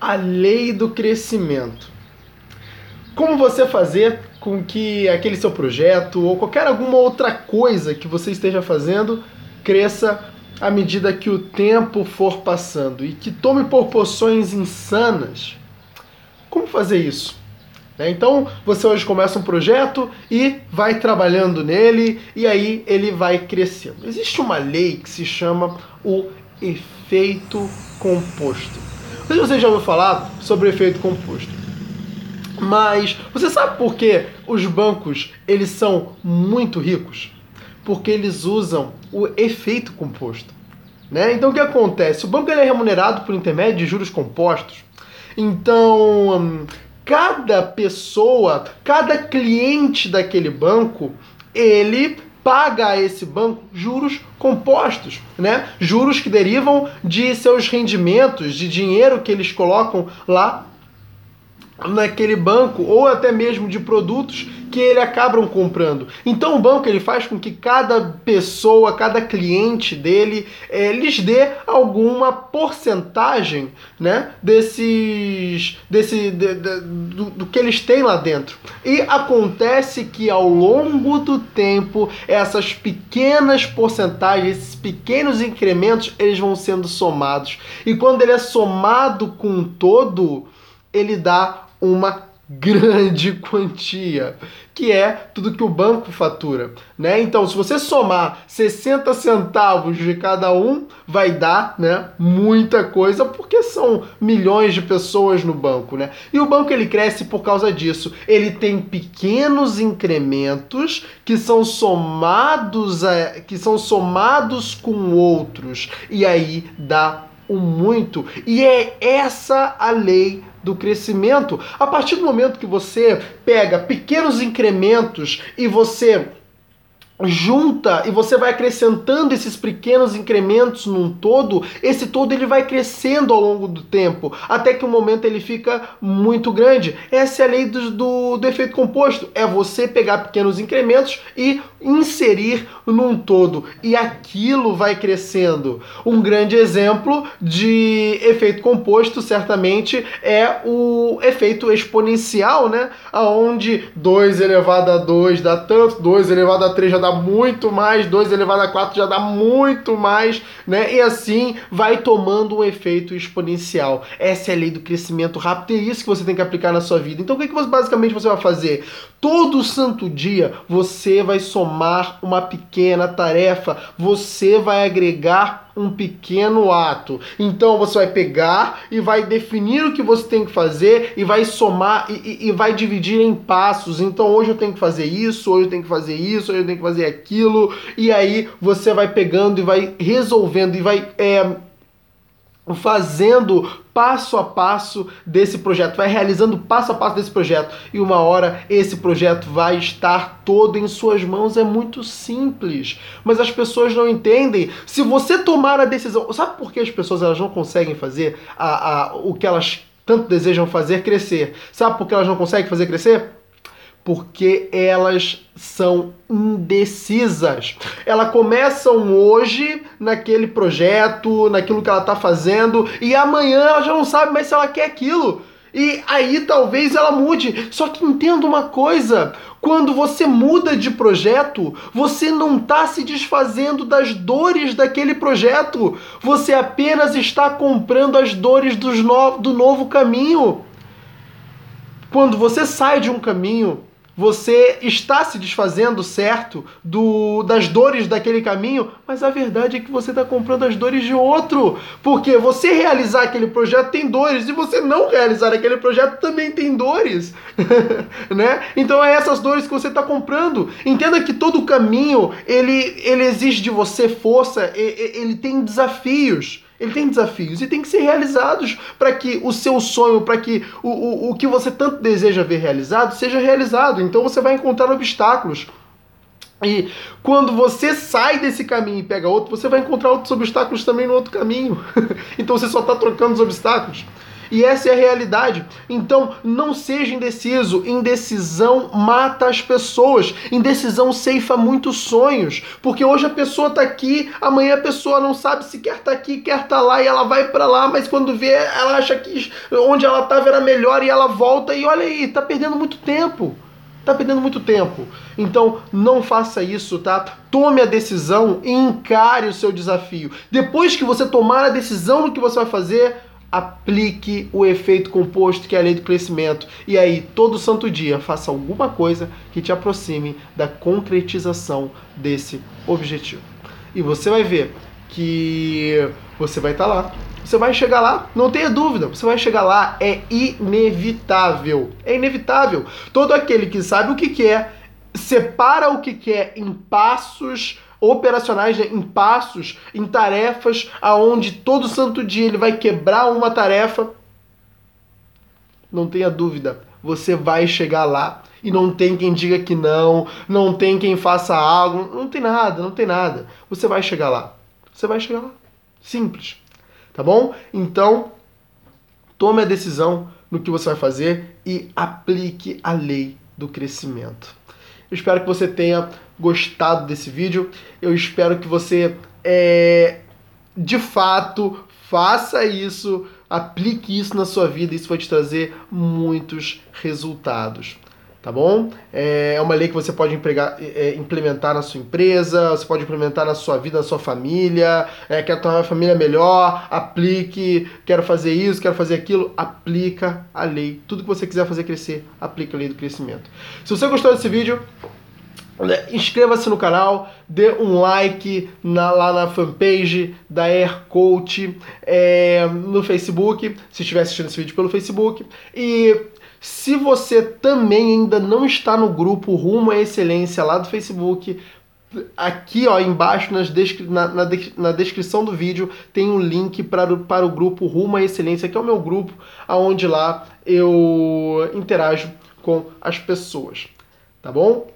a lei do crescimento. Como você fazer com que aquele seu projeto ou qualquer alguma outra coisa que você esteja fazendo cresça à medida que o tempo for passando e que tome proporções insanas. Como fazer isso? Né? Então você hoje começa um projeto e vai trabalhando nele e aí ele vai crescendo. Existe uma lei que se chama o efeito composto. Não sei se você já ouviu falar sobre efeito composto. Mas você sabe por que os bancos eles são muito ricos? Porque eles usam o efeito composto. Né? Então o que acontece? O banco ele é remunerado por intermédio de juros compostos. Então, cada pessoa, cada cliente daquele banco, ele paga a esse banco juros compostos, né? Juros que derivam de seus rendimentos, de dinheiro que eles colocam lá naquele banco ou até mesmo de produtos que ele acabam comprando. Então o banco ele faz com que cada pessoa, cada cliente dele é, lhes dê alguma porcentagem, né, desses, desse, de, de, do, do que eles têm lá dentro. E acontece que ao longo do tempo essas pequenas porcentagens, esses pequenos incrementos, eles vão sendo somados. E quando ele é somado com um todo, ele dá uma grande quantia, que é tudo que o banco fatura, né? Então, se você somar 60 centavos de cada um, vai dar, né, muita coisa, porque são milhões de pessoas no banco, né? E o banco ele cresce por causa disso. Ele tem pequenos incrementos que são somados a, que são somados com outros e aí dá o muito. E é essa a lei do crescimento. A partir do momento que você pega pequenos incrementos e você junta e você vai acrescentando esses pequenos incrementos num todo, esse todo ele vai crescendo ao longo do tempo, até que o um momento ele fica muito grande. Essa é a lei do, do, do, efeito composto, é você pegar pequenos incrementos e inserir num todo, e aquilo vai crescendo. Um grande exemplo de efeito composto, certamente, é o efeito exponencial, né? Aonde 2 elevado a 2 dá tanto, 2 elevado a 3 já dá muito mais, 2 elevado a 4 já dá muito mais, né? E assim vai tomando um efeito exponencial. Essa é a lei do crescimento rápido e é isso que você tem que aplicar na sua vida. Então o que, que você, basicamente você vai fazer? Todo santo dia você vai somar uma pequena tarefa, você vai agregar um pequeno ato. Então você vai pegar e vai definir o que você tem que fazer e vai somar e, e, e, vai dividir em passos. Então hoje eu tenho que fazer isso, hoje eu tenho que fazer isso, hoje eu tenho que fazer aquilo. E aí você vai pegando e vai resolvendo e vai. É, fazendo passo a passo desse projeto, vai realizando passo a passo desse projeto e uma hora esse projeto vai estar todo em suas mãos. É muito simples, mas as pessoas não entendem. Se você tomar a decisão, sabe por que as pessoas elas não conseguem fazer a, a, o que elas tanto desejam fazer crescer? Sabe por que elas não conseguem fazer crescer? Porque elas são indecisas. Elas começam hoje naquele projeto, naquilo que ela está fazendo, e amanhã ela já não sabe mais se ela quer aquilo. E aí talvez ela mude. Só que entenda uma coisa: quando você muda de projeto, você não está se desfazendo das dores daquele projeto. Você apenas está comprando as dores dos no do novo caminho. Quando você sai de um caminho você está se desfazendo, certo, do, das dores daquele caminho, mas a verdade é que você está comprando as dores de outro. Porque você realizar aquele projeto tem dores, e você não realizar aquele projeto também tem dores. né? Então é essas dores que você está comprando. Entenda que todo caminho ele, ele exige de você força, ele tem desafios. Ele tem desafios e tem que ser realizados para que o seu sonho, para que o, o, o que você tanto deseja ver realizado, seja realizado. Então você vai encontrar obstáculos. E quando você sai desse caminho e pega outro, você vai encontrar outros obstáculos também no outro caminho. então você só está trocando os obstáculos. E essa é a realidade. Então, não seja indeciso. Indecisão mata as pessoas. Indecisão ceifa muitos sonhos. Porque hoje a pessoa tá aqui, amanhã a pessoa não sabe se quer tá aqui, quer tá lá, e ela vai para lá, mas quando vê, ela acha que onde ela estava era melhor e ela volta e olha aí, tá perdendo muito tempo tá perdendo muito tempo. Então não faça isso, tá? Tome a decisão e encare o seu desafio. Depois que você tomar a decisão do que você vai fazer, aplique o efeito composto que é a lei do crescimento. E aí, todo santo dia, faça alguma coisa que te aproxime da concretização desse objetivo. E você vai ver que você vai estar tá lá você vai chegar lá, não tenha dúvida, você vai chegar lá, é inevitável. É inevitável. Todo aquele que sabe o que quer, separa o que quer em passos operacionais, né, em passos, em tarefas, aonde todo santo dia ele vai quebrar uma tarefa. Não tenha dúvida, você vai chegar lá. E não tem quem diga que não, não tem quem faça algo, não tem nada, não tem nada. Você vai chegar lá. Você vai chegar lá. Simples tá bom? Então, tome a decisão no que você vai fazer e aplique a lei do crescimento. Eu espero que você tenha gostado desse vídeo. Eu espero que você, é, de fato, faça isso, aplique isso na sua vida. Isso vai te trazer muitos resultados tá bom? É, é uma lei que você pode empregar, é, implementar na sua empresa, você pode implementar na sua vida, na sua família, é, quer tornar a família melhor, aplique, quero fazer isso, quero fazer aquilo, aplica a lei. Tudo que você quiser fazer crescer, aplica a lei do crescimento. Se você gostou desse vídeo, inscreva-se no canal, dê um like na, lá na fanpage da Air Coach é, no Facebook, se estiver assistindo esse vídeo pelo Facebook. E se você também ainda não está no grupo Rumo à Excelência lá do Facebook, aqui ó, embaixo nas descri na, na, na, descrição do vídeo tem um link para o, para o grupo Rumo à Excelência, que é o meu grupo, aonde lá eu interajo com as pessoas. Tá bom?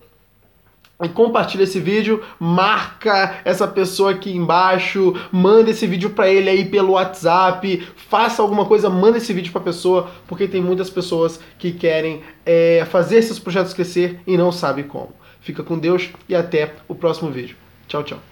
Compartilha esse vídeo, marca essa pessoa aqui embaixo, manda esse vídeo para ele aí pelo WhatsApp, faça alguma coisa, manda esse vídeo para pessoa, porque tem muitas pessoas que querem é, fazer esses projetos crescer e não sabem como. Fica com Deus e até o próximo vídeo. Tchau, tchau.